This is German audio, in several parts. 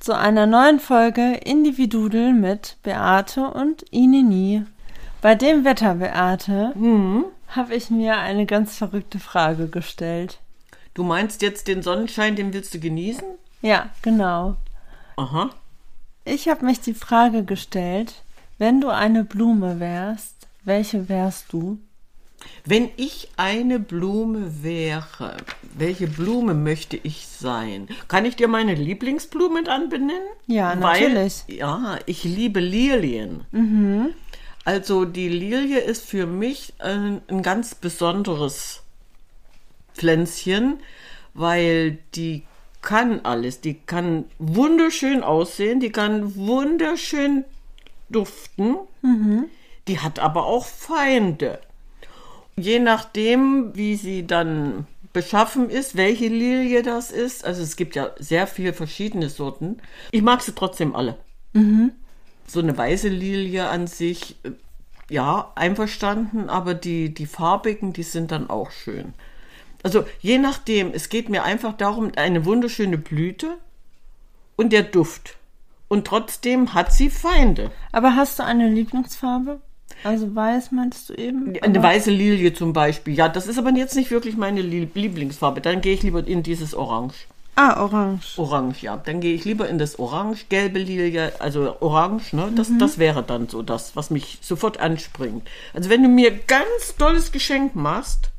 Zu einer neuen Folge Individudel mit Beate und Inini. Bei dem Wetter, Beate, habe ich mir eine ganz verrückte Frage gestellt. Du meinst jetzt den Sonnenschein, den willst du genießen? Ja, genau. Aha. Ich habe mich die Frage gestellt, wenn du eine Blume wärst, welche wärst du? Wenn ich eine Blume wäre, welche Blume möchte ich sein? Kann ich dir meine Lieblingsblume dann benennen? Ja, Weil, natürlich. Ja, ich liebe Lilien. Also die Lilie ist für mich ein, ein ganz besonderes Pflänzchen, weil die kann alles. Die kann wunderschön aussehen, die kann wunderschön duften. Die hat aber auch Feinde. Je nachdem, wie sie dann beschaffen ist, welche Lilie das ist. Also es gibt ja sehr viele verschiedene Sorten. Ich mag sie trotzdem alle. So eine weiße Lilie an sich, äh, ja, einverstanden, aber die, die farbigen, die sind dann auch schön. Also je nachdem, es geht mir einfach darum, eine wunderschöne Blüte und der Duft. Und trotzdem hat sie Feinde. Aber hast du eine Lieblingsfarbe? Also weiß meinst du eben? Eine weiße Lilie zum Beispiel. Ja, das ist aber jetzt nicht wirklich meine Lie- Lieblingsfarbe. Dann gehe ich lieber in dieses Orange. Ah, orange. Orange, ja. Dann gehe ich lieber in das Orange, gelbe Lilie, also Orange, ne? Das, das wäre dann so das, was mich sofort anspringt. Also wenn du mir ganz tolles Geschenk machst,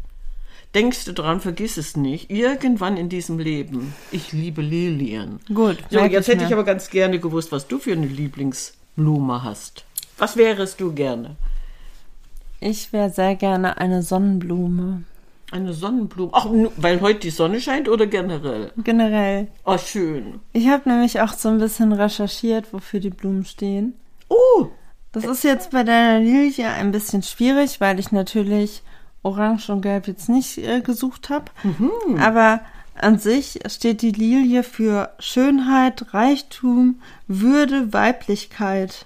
denkst du dran, vergiss es nicht. Irgendwann in diesem Leben. Ich liebe Lilien. Gut, So, jetzt hätte ich aber ganz gerne gewusst, was du für eine Lieblingsblume hast. Was wärest du gerne? Ich wäre sehr gerne eine Sonnenblume. Eine Sonnenblume. Ach, weil heute die Sonne scheint oder generell? Generell. Oh, schön. Ich habe nämlich auch so ein bisschen recherchiert, wofür die Blumen stehen. Oh, Das ist jetzt bei deiner Lilie ein bisschen schwierig, weil ich natürlich Orange und Gelb jetzt nicht äh, gesucht habe. Aber an sich steht die Lilie für Schönheit, Reichtum, Würde, Weiblichkeit.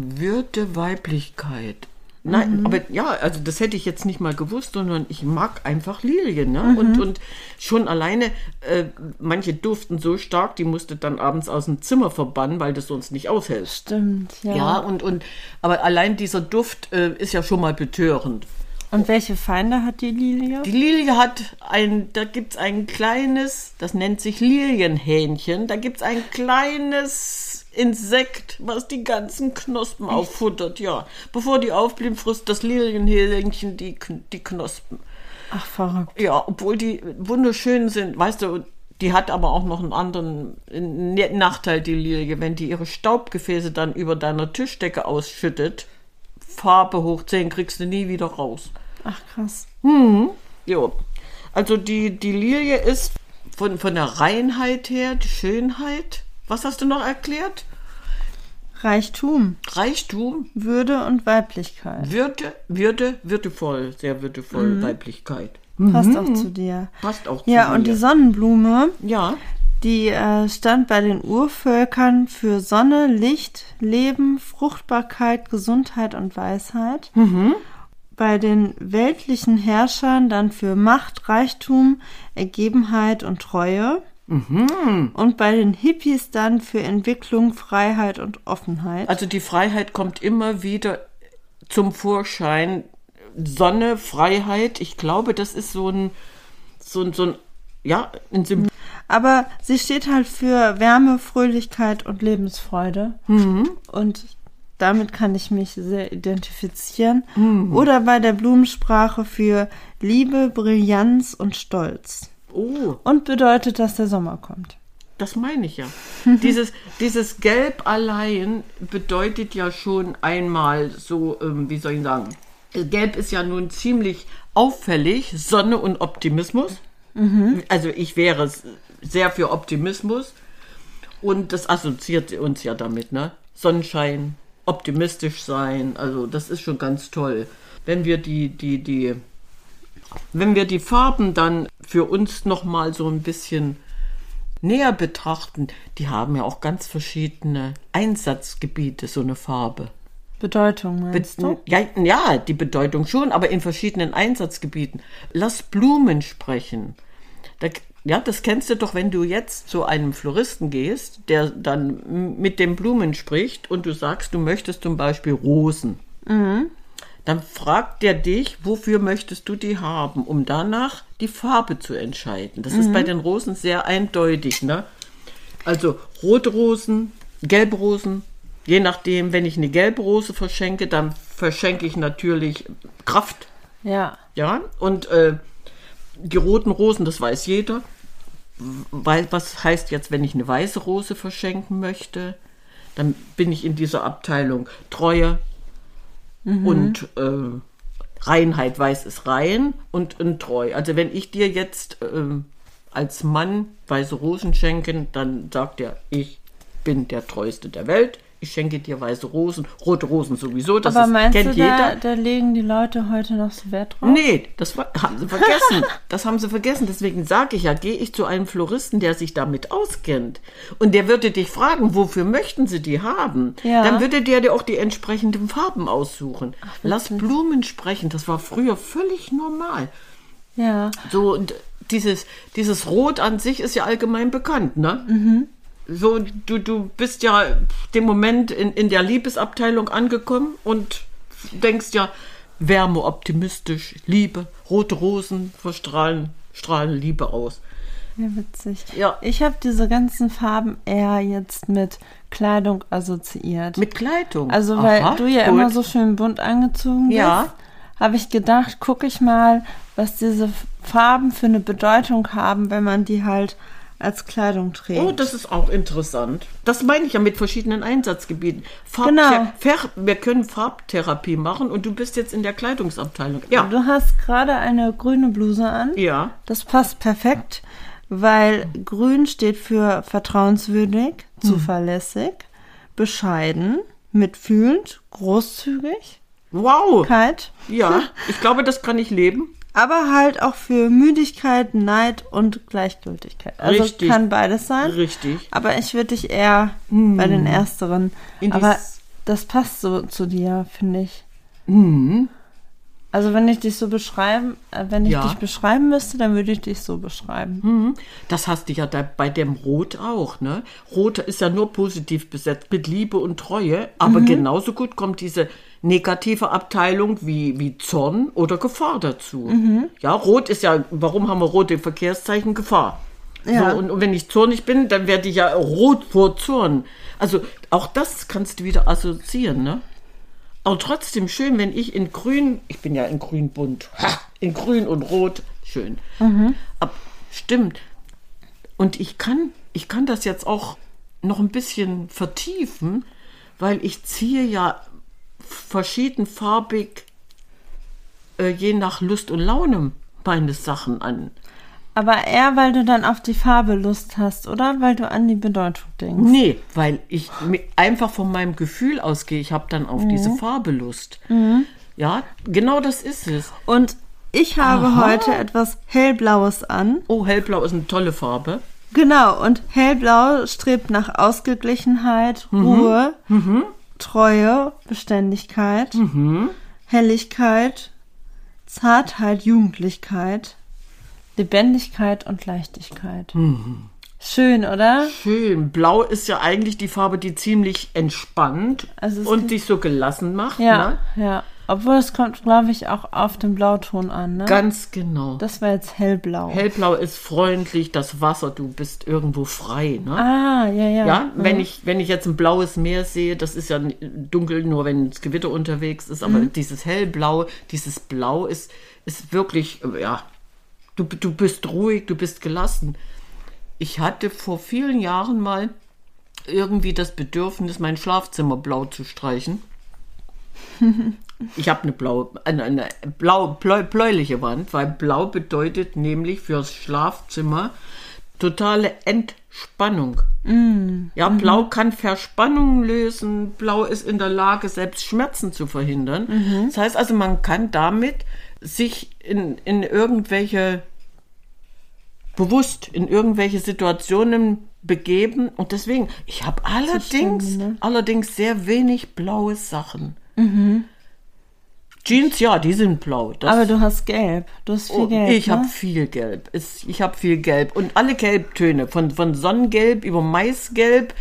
Würde Weiblichkeit. Nein, aber ja, also das hätte ich jetzt nicht mal gewusst, sondern ich mag einfach Lilien. Ne? Und, und schon alleine, äh, manche duften so stark, die musste dann abends aus dem Zimmer verbannen, weil das sonst nicht aushält. Stimmt, ja. Ja, und, und aber allein dieser Duft äh, ist ja schon mal betörend. Und welche Feinde hat die Lilie? Die Lilie hat ein, da gibt's ein kleines, das nennt sich Lilienhähnchen, da gibt's ein kleines Insekt, was die ganzen Knospen auffuttert, ja. Bevor die aufblieben, frisst das Lilienhähnchen die, die Knospen. Ach, verrückt. Ja, obwohl die wunderschön sind, weißt du, die hat aber auch noch einen anderen Nachteil, die Lilie, wenn die ihre Staubgefäße dann über deiner Tischdecke ausschüttet, Farbe hoch 10 kriegst du nie wieder raus. Ach, krass. Jo. Also die, die Lilie ist von, von der Reinheit her, die Schönheit. Was hast du noch erklärt? Reichtum, Reichtum, Würde und Weiblichkeit. Würde, Würde, würdevoll, sehr würdevoll, Weiblichkeit. Passt auch zu dir. Passt auch zu Ja, und die Sonnenblume, Ja, die äh, stand bei den Urvölkern für Sonne, Licht, Leben, Fruchtbarkeit, Gesundheit und Weisheit. Bei den weltlichen Herrschern dann für Macht, Reichtum, Ergebenheit und Treue. Und bei den Hippies dann für Entwicklung, Freiheit und Offenheit. also die Freiheit kommt immer wieder zum Vorschein. Sonne, Freiheit, ich glaube, das ist so ein, so ein, so ein ja, ein Symbol. Aber sie steht halt für Wärme, Fröhlichkeit und Lebensfreude. Und damit kann ich mich sehr identifizieren. Oder bei der Blumensprache für Liebe, Brillanz und Stolz. Oh, Und bedeutet, dass der Sommer kommt. das meine ich ja. dieses, dieses Gelb allein bedeutet ja schon einmal so, ähm, wie soll ich sagen, Gelb ist ja nun ziemlich auffällig, Sonne und Optimismus. Also ich wäre sehr für Optimismus und das assoziiert uns ja damit, ne? Sonnenschein, optimistisch sein, also das ist schon ganz toll. Wenn wir die, die, die, wenn wir die Farben dann für uns noch mal so ein bisschen näher betrachten, die haben ja auch ganz verschiedene Einsatzgebiete, so eine Farbe. Bedeutung meinst du? Ja, ja, die Bedeutung schon, aber in verschiedenen Einsatzgebieten. Lass Blumen sprechen. Da, ja, das kennst du doch, wenn du jetzt zu einem Floristen gehst, der dann mit den Blumen spricht und du sagst, du möchtest zum Beispiel Rosen. Dann fragt der dich, wofür möchtest du die haben, um danach die Farbe zu entscheiden. Das ist bei den Rosen sehr eindeutig, ne? Also rote Rosen, gelbe Rosen, je nachdem, wenn ich eine gelbe Rose verschenke, dann verschenke ich natürlich Kraft, Ja. ja, und äh, die roten Rosen, das weiß jeder. Weil, was heißt jetzt, wenn ich eine weiße Rose verschenken möchte? Dann bin ich in dieser Abteilung Treue und äh, Reinheit. Weiß ist rein und, und treu. Also wenn ich dir jetzt ähm, als Mann weiße Rosen schenke, dann sagt er, ich bin der treueste der Welt. Ich schenke dir weiße Rosen, rote Rosen sowieso. Das Aber ist, meinst kennt du, da, jeder. da legen die Leute heute noch so Wert drauf? Nee, das haben sie vergessen. Das haben sie vergessen. Deswegen sage ich ja, gehe ich zu einem Floristen, der sich damit auskennt. Und der würde dich fragen, wofür möchten sie die haben? Ja. Dann würde der dir auch die entsprechenden Farben aussuchen. Lass Blumen sprechen. Das war früher völlig normal. Ja. So, und dieses, dieses Rot an sich ist ja allgemein bekannt, ne? So, du, du bist ja dem Moment in, in der Liebesabteilung angekommen und denkst ja, Wärme, optimistisch, Liebe, rote Rosen verstrahlen, strahlen Liebe aus. Ja, witzig. Ja. Ich habe diese ganzen Farben eher jetzt mit Kleidung assoziiert. Mit Kleidung. also, weil Aha, du ja gut. immer so schön bunt angezogen bist, Ja. habe ich gedacht, gucke ich mal, was diese Farben für eine Bedeutung haben, wenn man die halt als Kleidung trägt. Oh, das ist auch interessant. Das meine ich ja mit verschiedenen Einsatzgebieten. Farbthe Genau. Fer wir können Farbtherapie machen und du bist jetzt in der Kleidungsabteilung. Ja. Du hast gerade eine grüne Bluse an. Ja. Das passt perfekt, weil grün steht für vertrauenswürdig, Hm. zuverlässig, bescheiden, mitfühlend, großzügig, Wow. Kalt, Ja, ich glaube, das kann ich leben. Aber halt auch für Müdigkeit, Neid und Gleichgültigkeit. Also Richtig. kann beides sein. Richtig. Aber ich würde dich eher bei den ersteren. Hm. In aber das passt so zu dir, finde ich. Mhm. Also wenn ich dich so beschreiben, äh, wenn ich Ja. dich beschreiben müsste, dann würde ich dich so beschreiben. Mhm. Das hast du ja da bei dem Rot auch, ne? Rot ist ja nur positiv besetzt mit Liebe und Treue, aber genauso gut kommt diese negative Abteilung wie, wie Zorn oder Gefahr dazu. Ja, Rot ist ja, warum haben wir rote Verkehrszeichen? Gefahr. Ja. So, und, und wenn ich zornig bin, dann werde ich ja rot vor Zorn. Also auch das kannst du wieder assoziieren, ne? Aber trotzdem schön, wenn ich in grün, ich bin ja in grün bunt, in grün und rot, schön. Ab, stimmt. Und ich kann, ich kann das jetzt auch noch ein bisschen vertiefen, weil ich ziehe ja verschiedenfarbig, äh, je nach Lust und Laune, meine Sachen an. Aber eher, weil du dann auf die Farbe Lust hast, oder? Weil du an die Bedeutung denkst. Nee, weil ich einfach von meinem Gefühl ausgehe, ich habe dann auf diese Farbe Lust. Ja, genau das ist es. Und ich habe Aha. heute etwas Hellblaues an. Oh, hellblau ist eine tolle Farbe. Genau, und Hellblau strebt nach Ausgeglichenheit, Ruhe, Treue, Beständigkeit, Helligkeit, Zartheit, Jugendlichkeit, Lebendigkeit und Leichtigkeit. Schön, oder? Schön. Blau ist ja eigentlich die Farbe, die ziemlich entspannt Also und dich so gelassen macht. Ja, Ne? ja. Obwohl es kommt, glaube ich, auch auf den Blauton an, ne? Ganz genau. das war jetzt hellblau. Hellblau ist freundlich, das Wasser, du bist irgendwo frei. Ne? ah, ja, ja. Ja, wenn ich, wenn ich jetzt ein blaues Meer sehe, das ist ja dunkel, nur wenn das Gewitter unterwegs ist, aber dieses hellblau, dieses Blau ist, ist wirklich, ja, du, du bist ruhig, du bist gelassen. Ich hatte vor vielen Jahren mal irgendwie das Bedürfnis, mein Schlafzimmer blau zu streichen. Ich habe eine blaue, eine, eine blau, bläu, bläuliche Wand, weil blau bedeutet nämlich fürs Schlafzimmer totale Entspannung. Ja, Blau kann Verspannungen lösen. Blau ist in der Lage, selbst Schmerzen zu verhindern. Das heißt also, man kann damit sich in, in irgendwelche, bewusst in irgendwelche Situationen begeben. Und deswegen, ich habe allerdings, ne? allerdings sehr wenig blaue Sachen. Jeans, ja, die sind blau. Das Aber du hast gelb. Du hast viel Oh, gelb. ich ne? habe viel Gelb. Ich habe viel Gelb. Und alle Gelbtöne, von, von Sonnengelb über Maisgelb.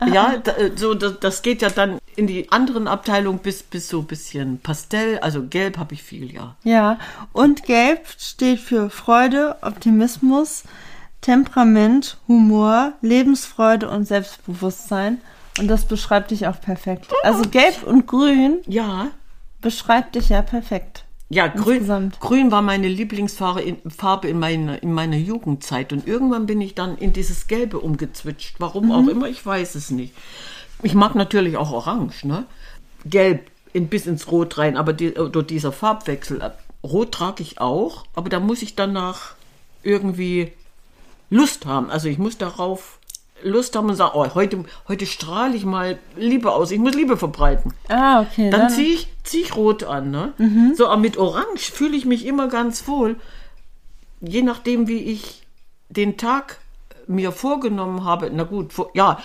ja, da, äh, so, das, das geht ja dann in die anderen Abteilungen bis, bis so ein bisschen Pastell. Also Gelb habe ich viel, ja. Ja, und gelb steht für Freude, Optimismus, Temperament, Humor, Lebensfreude und Selbstbewusstsein. Und das beschreibt dich auch perfekt. Also gelb und grün Ja. Beschreibt dich ja perfekt. Ja, grün, grün war meine Lieblingsfarbe in, Farbe in, meiner, in meiner Jugendzeit. Und irgendwann bin ich dann in dieses Gelbe umgezwitscht. Warum auch immer, ich weiß es nicht. Ich mag natürlich auch Orange, ne? Gelb in, bis ins Rot rein, aber die, oder dieser Farbwechsel. äh, Rot trage ich auch, aber da muss ich danach irgendwie Lust haben. Also ich muss darauf Lust haben und sagen, oh, heute, heute strahle ich mal Liebe aus. Ich muss Liebe verbreiten. Ah, okay. Dann ziehe ich, zieh ich rot an. Ne? So, aber mit Orange fühle ich mich immer ganz wohl. Je nachdem, wie ich den Tag mir vorgenommen habe. Na gut, vor, ja,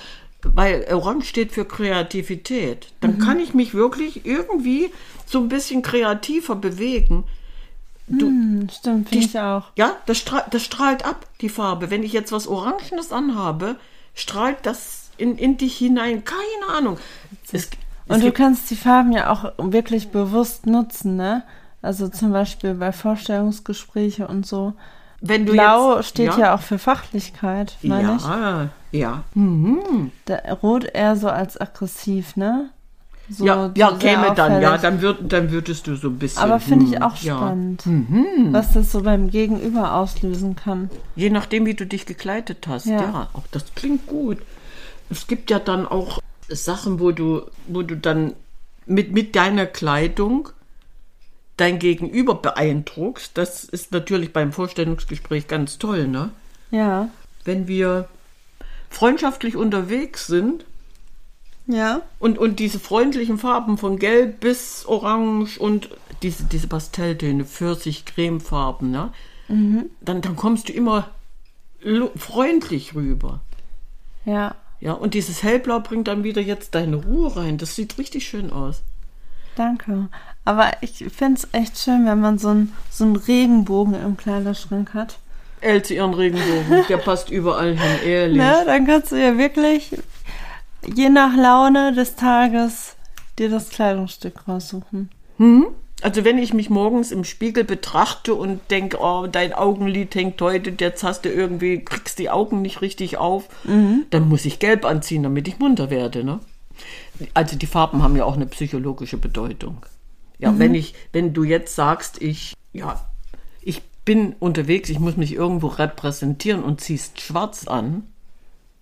weil Orange steht für Kreativität. Dann kann ich mich wirklich irgendwie so ein bisschen kreativer bewegen. Hm, Stimmt, finde ich auch. Ja, das, stra das strahlt ab, die Farbe. Wenn ich jetzt was Orangenes anhabe, strahlt das in, in dich hinein. Keine Ahnung. Es, es Und du gibt- kannst die Farben ja auch wirklich bewusst nutzen, ne? Also zum Beispiel bei Vorstellungsgespräche und so. wenn du Blau jetzt, steht ja. auch für Fachlichkeit, meine ich. Ja, ja. Mhm. Rot eher so als aggressiv, ne? So Ja, ja käme dann, ja, auffällig. dann, würd, dann würdest du so ein bisschen. Aber finde ich hm, auch ja. spannend, was das so beim Gegenüber auslösen kann. Je nachdem, wie du dich gekleidet hast, ja. Ja. auch das klingt gut. Es gibt ja dann auch Sachen, wo du, wo du dann mit, mit deiner Kleidung dein Gegenüber beeindruckst. Das ist natürlich beim Vorstellungsgespräch ganz toll, ne? Ja. Wenn wir freundschaftlich unterwegs sind Ja. und, und diese freundlichen Farben von Gelb bis Orange und diese, diese Pastelltöne, Pfirsich, Cremefarben, ne? dann, dann kommst du immer freundlich rüber. Ja. Ja, und dieses Hellblau bringt dann wieder jetzt deine Ruhe rein. Das sieht richtig schön aus. Danke. Aber ich finde es echt schön, wenn man so einen so einen Regenbogen im Kleiderschrank hat. Else ihren Regenbogen, der passt überall hin, ehrlich. Ne? Dann kannst du ja wirklich je nach Laune des Tages dir das Kleidungsstück raussuchen. Also wenn ich mich morgens im Spiegel betrachte und denke, oh, dein Augenlid hängt heute, jetzt hast du irgendwie, kriegst die Augen nicht richtig auf, dann muss ich gelb anziehen, damit ich munter werde. Ne? Also die Farben haben ja auch eine psychologische Bedeutung. Ja, wenn ich, wenn du jetzt sagst, ich, ja, ich bin unterwegs, ich muss mich irgendwo repräsentieren und ziehst schwarz an,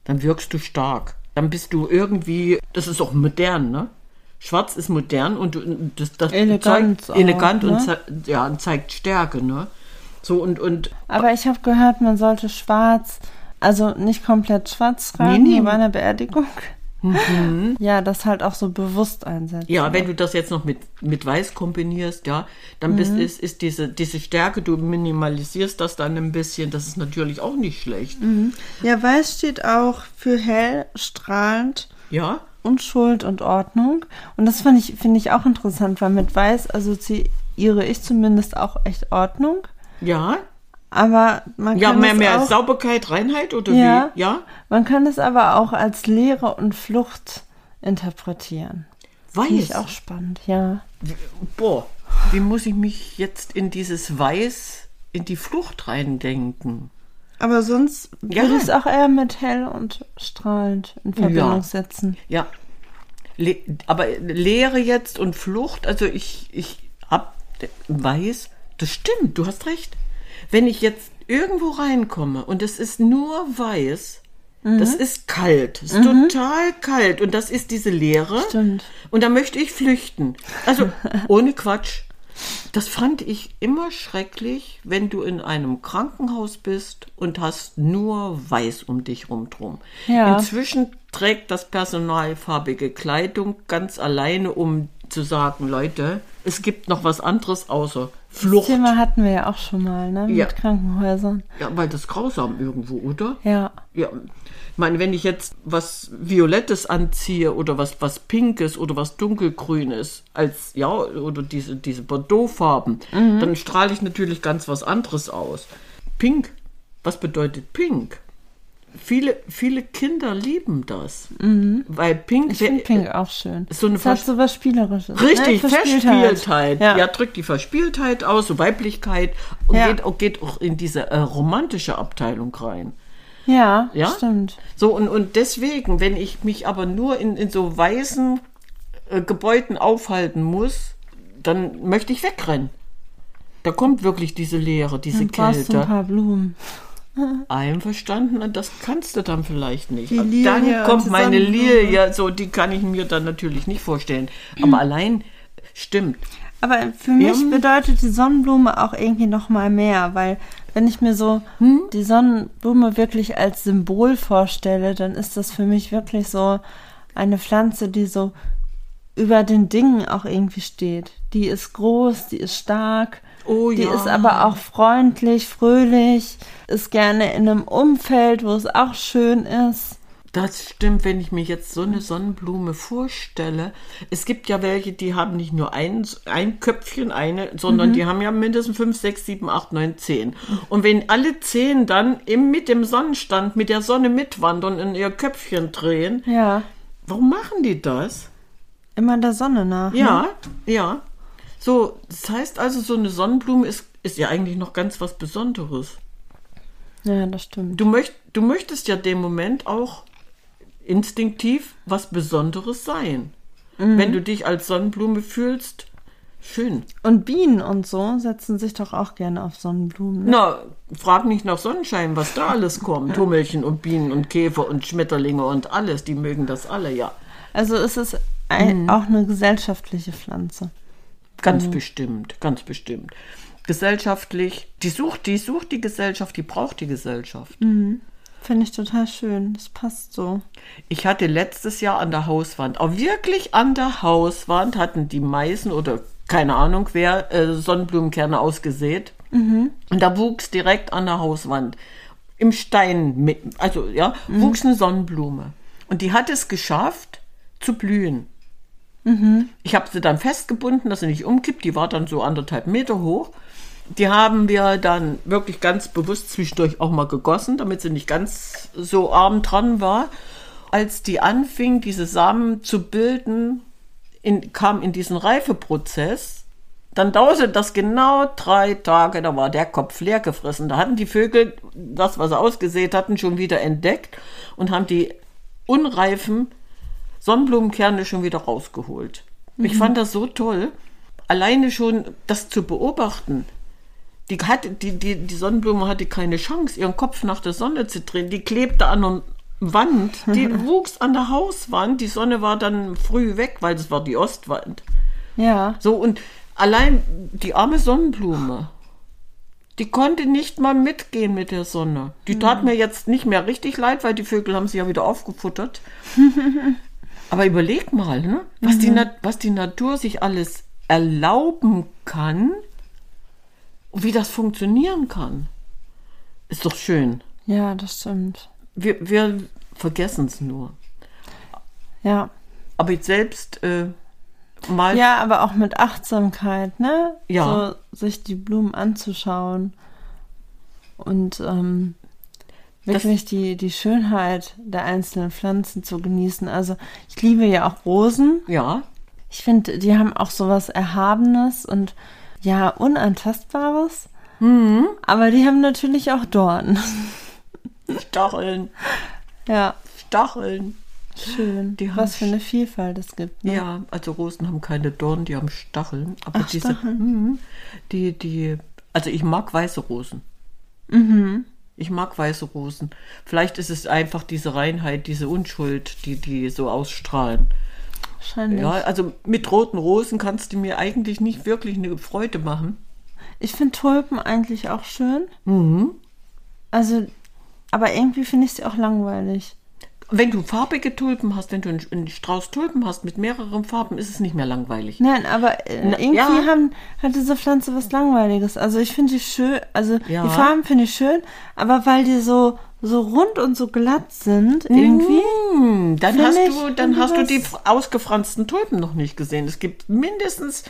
dann wirkst du stark. Dann bist du irgendwie, das ist auch modern, ne? Schwarz ist modern und das, das Elegant zeigt auch, elegant und, ne? ze ja, und zeigt Stärke, ne? So und, und Aber ich habe gehört, man sollte schwarz, also nicht komplett schwarz tragen, Nee, nee. bei einer Beerdigung. Ja, das halt auch so bewusst einsetzen. ja, wenn du das jetzt noch mit, mit Weiß kombinierst, ja, dann bist, Mhm. ist, ist diese, diese Stärke, du minimalisierst das dann ein bisschen, das ist natürlich auch nicht schlecht. Mhm. Ja, weiß steht auch für hell, strahlend, Ja, Unschuld und Ordnung. Und das finde ich, finde ich auch interessant, weil mit weiß assoziiere ich zumindest auch echt Ordnung. ja, Aber man ja, kann mehr, mehr auch, Sauberkeit, Reinheit oder Ja. wie? Ja, man kann es aber auch als Leere und Flucht interpretieren. Weiß. Finde ich auch spannend, ja. Boah, wie muss ich mich jetzt in dieses Weiß, in die Flucht reindenken? Aber sonst Ja. würde ich es auch eher mit hell und strahlend in Verbindung Ja. setzen. Ja. Le aber Leere jetzt und Flucht, also ich, ich hab weiß, das stimmt, du hast recht. Wenn ich jetzt irgendwo reinkomme und es ist nur weiß, Mhm. das ist kalt, es ist total kalt und das ist diese Leere. Stimmt. Und da möchte ich flüchten. Also ohne Quatsch. Das fand ich immer schrecklich, wenn du in einem Krankenhaus bist und hast nur weiß um dich rum drum. Ja. Inzwischen trägt das Personal farbige Kleidung ganz alleine, um zu sagen, Leute, es gibt noch was anderes außer Das Flucht. Thema hatten wir ja auch schon mal, ne? Mit Ja. Krankenhäusern. Ja, weil das grausam irgendwo, oder? Ja. Ja, ich meine, wenn ich jetzt was Violettes anziehe oder was, was Pinkes oder was Dunkelgrünes als, ja, oder diese, diese Bordeaux-Farben, dann strahle ich natürlich ganz was anderes aus. Pink, was bedeutet Pink? Viele, viele Kinder lieben das. Weil Pink, Ich finde Pink auch schön. So eine es hat so was Spielerisches. Richtig, ne? Verspieltheit. Ja. Ja. drückt die Verspieltheit aus, so Weiblichkeit und Ja. geht, auch, geht auch in diese äh, romantische Abteilung rein. ja, Ja? stimmt. So, und, und deswegen, wenn ich mich aber nur in, in so weißen äh, Gebäuden aufhalten muss, dann möchte ich wegrennen. Da kommt wirklich diese Leere, diese Dann brauchst du ein Kälte. paar Blumen. Einverstanden, und das kannst du dann vielleicht nicht. Dann kommt meine Sonnenblume. Lilie, so, die kann ich mir dann natürlich nicht vorstellen. Aber allein, stimmt. Aber für mich Ja. bedeutet die Sonnenblume auch irgendwie noch mal mehr, weil wenn ich mir so Hm? die Sonnenblume wirklich als Symbol vorstelle, dann ist das für mich wirklich so eine Pflanze, die so über den Dingen auch irgendwie steht. Die ist groß, die ist stark, Oh die ja. ist aber auch freundlich, fröhlich, ist gerne in einem Umfeld, wo es auch schön ist. Das stimmt, wenn ich mir jetzt so eine Sonnenblume vorstelle. Es gibt ja welche, die haben nicht nur ein, ein Köpfchen, eine, sondern die haben ja mindestens fünf, sechs, sieben, acht, neun, zehn. Und wenn alle zehn dann im, mit dem Sonnenstand, mit der Sonne mitwandern und ihr Köpfchen drehen, Ja, warum machen die das? immer der Sonne nach. ne? Ja, ja. So, das heißt also, so eine Sonnenblume ist, ist ja eigentlich noch ganz was Besonderes. Ja, das stimmt. Du, möcht, du möchtest ja dem Moment auch instinktiv was Besonderes sein. Wenn du dich als Sonnenblume fühlst, schön. Und Bienen und so setzen sich doch auch gerne auf Sonnenblumen. Ne? Na, frag nicht nach Sonnenschein, was da alles kommt. Hummelchen und Bienen und Käfer und Schmetterlinge und alles, die mögen das alle, ja. Also ist es ein, auch eine gesellschaftliche Pflanze. Ganz bestimmt, ganz bestimmt. Gesellschaftlich, die sucht, die sucht die Gesellschaft, die braucht die Gesellschaft. Finde ich total schön. Das passt so. Ich hatte letztes Jahr an der Hauswand, auch wirklich an der Hauswand, hatten die Meißen oder keine Ahnung wer äh, Sonnenblumenkerne ausgesät. Und da wuchs direkt an der Hauswand im Stein, mit, also ja, wuchs eine Sonnenblume. Und die hat es geschafft zu blühen. Ich habe sie dann festgebunden, dass sie nicht umkippt. Die war dann so anderthalb Meter hoch. Die haben wir dann wirklich ganz bewusst zwischendurch auch mal gegossen, damit sie nicht ganz so arm dran war. Als die anfing, diese Samen zu bilden, in, kam in diesen Reifeprozess, dann dauerte das genau drei Tage, da war der Kopf leer gefressen. Da hatten die Vögel das, was sie ausgesät hatten, schon wieder entdeckt und haben die unreifen Sonnenblumenkerne schon wieder rausgeholt. Ich fand das so toll, alleine schon das zu beobachten. Die, hatte, die, die, die Sonnenblume hatte keine Chance, ihren Kopf nach der Sonne zu drehen. Die klebte an der Wand, die wuchs an der Hauswand. Die Sonne war dann früh weg, weil das war die Ostwand. Ja. So, und allein die arme Sonnenblume, die konnte nicht mal mitgehen mit der Sonne. Die tat mir jetzt nicht mehr richtig leid, weil die Vögel haben sie ja wieder aufgefuttert. Aber überleg mal, ne? was, die Na was die Natur sich alles erlauben kann und wie das funktionieren kann. Ist doch schön. Ja, das stimmt. Wir, wir vergessen es nur. Ja. Aber jetzt selbst äh, mal Ja, aber auch mit Achtsamkeit, ne? Ja. So, sich die Blumen anzuschauen und ähm, wirklich die, die Schönheit der einzelnen Pflanzen zu genießen. Also ich liebe ja auch Rosen. ja, Ich finde, die haben auch sowas Erhabenes und ja, Unantastbares. Mhm. Aber die haben natürlich auch Dornen. Stacheln. ja, Stacheln. schön. Die haben Was für eine Vielfalt es gibt. Ne? Ja, also Rosen haben keine Dornen, die haben Stacheln. Aber Ach, diese, Stacheln. Mhm. die, die, also ich mag weiße Rosen. Mhm. Ich mag weiße Rosen. Vielleicht ist es einfach diese Reinheit, diese Unschuld, die die so ausstrahlen. Wahrscheinlich. Ja, also mit roten Rosen kannst du mir eigentlich nicht wirklich eine Freude machen. Ich finde Tulpen eigentlich auch schön. Mhm. Also, aber irgendwie finde ich sie auch langweilig. Wenn du farbige Tulpen hast, wenn du einen- Strauß Tulpen hast mit mehreren Farben, ist es nicht mehr langweilig. Nein, aber äh, Na, irgendwie ja. haben, hat diese Pflanze was Langweiliges. Also ich finde die schön, also Ja. die Farben finde ich schön, aber weil die so, so rund und so glatt sind, irgendwie. Hm, dann hast du, dann hast du die ausgefransten Tulpen noch nicht gesehen. Es gibt mindestens,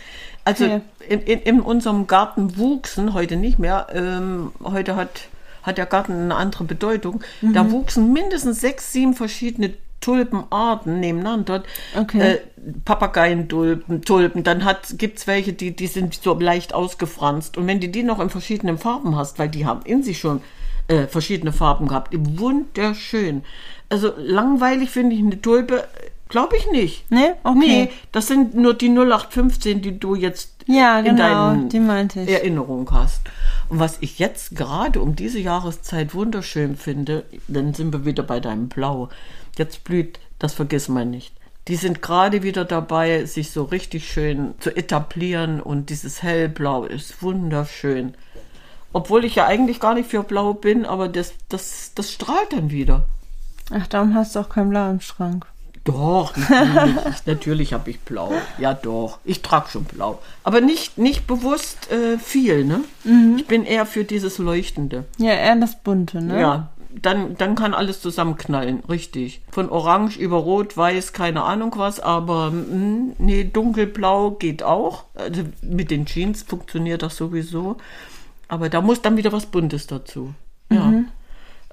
also Okay. in, in, in unserem Garten wuchsen, heute nicht mehr, ähm, heute hat, hat der Garten eine andere Bedeutung. Mhm. Da wuchsen mindestens sechs, sieben verschiedene Tulpenarten nebeneinander. Okay. Äh, Papageientulpen, Tulpen, dann hat, gibt's welche, die, die sind so leicht ausgefranst. Und wenn du die noch in verschiedenen Farben hast, weil die haben in sich schon äh, verschiedene Farben gehabt, wunderschön. Also langweilig finde ich eine Tulpe, glaube ich nicht. Nee? Okay. Nee, das sind nur die 0815, die du jetzt Ja, in genau, deinen die meinte ich. Erinnerung hast. Und was ich jetzt gerade um diese Jahreszeit wunderschön finde, dann sind wir wieder bei deinem Blau. Jetzt blüht das Vergissmal nicht. Die sind gerade wieder dabei, sich so richtig schön zu etablieren und dieses Hellblau ist wunderschön. Obwohl ich ja eigentlich gar nicht für Blau bin, aber das, das, das strahlt dann wieder. Ach, darum hast du auch kein Blau im Schrank. Doch, natürlich, natürlich habe ich blau. Ja, doch. Ich trage schon blau. Aber nicht, nicht bewusst äh, viel, ne? Ich bin eher für dieses Leuchtende. Ja, eher das Bunte, ne? Ja, dann, dann kann alles zusammenknallen, richtig. Von Orange über Rot, Weiß, keine Ahnung was, aber mm, nee, dunkelblau geht auch. Also mit den Jeans funktioniert das sowieso. Aber da muss dann wieder was Buntes dazu. Ja.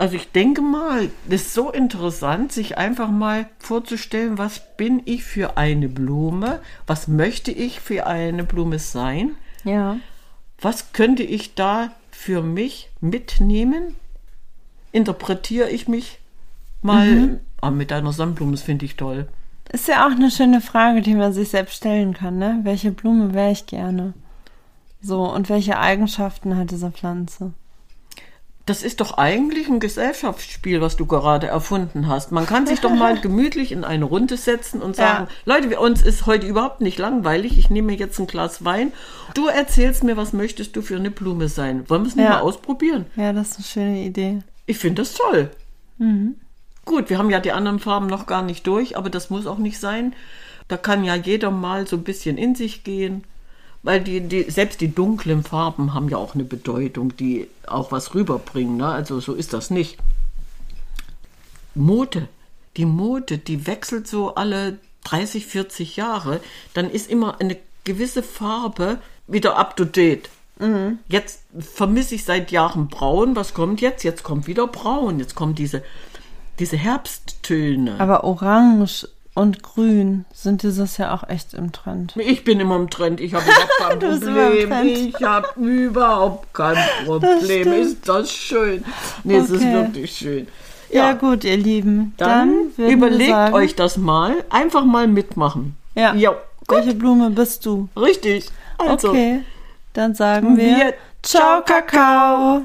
Also ich denke mal, das ist so interessant, sich einfach mal vorzustellen, was bin ich für eine Blume, was möchte ich für eine Blume sein, Ja. was könnte ich da für mich mitnehmen, interpretiere ich mich mal Ah, mit einer Sonnenblume, das finde ich toll. Ist ja auch eine schöne Frage, die man sich selbst stellen kann, ne? Welche Blume wäre ich gerne? So, und welche Eigenschaften hat diese Pflanze? Das ist doch eigentlich ein Gesellschaftsspiel, was du gerade erfunden hast. Man kann sich doch mal gemütlich in eine Runde setzen und sagen, Leute, wir- uns ist heute überhaupt nicht langweilig. Ich nehme mir jetzt ein Glas Wein. Du erzählst mir, was möchtest du für eine Blume sein? Wollen wir es nicht Ja. mal ausprobieren? Ja, das ist eine schöne Idee. Ich finde das toll. Gut, wir haben ja die anderen Farben noch gar nicht durch, aber das muss auch nicht sein. Da kann ja jeder mal so ein bisschen in sich gehen. Weil die, die, selbst die dunklen Farben haben ja auch eine Bedeutung, die auch was rüberbringen. Ne? Also so ist das nicht. Mode. Die Mode, die wechselt so alle 30, 40 Jahre. Dann ist immer eine gewisse Farbe wieder up to date. Jetzt vermisse ich seit Jahren Braun. Was kommt jetzt? Jetzt kommt wieder Braun. Jetzt kommen diese, diese Herbsttöne. Aber Orange und Grün sind dieses Jahr auch echt im Trend. Ich bin immer im Trend. Ich habe überhaupt kein Problem. Ich habe überhaupt kein Problem. stimmt. ist das schön. Nee, es ist Okay. wirklich schön. Ja, gut, ihr Lieben. Dann, wir überlegt sagen, euch das mal. Einfach mal mitmachen. Ja. Ja, gut. Welche Blume bist du? Richtig. Also, okay. Dann sagen wir, wir Ciao, Kakao.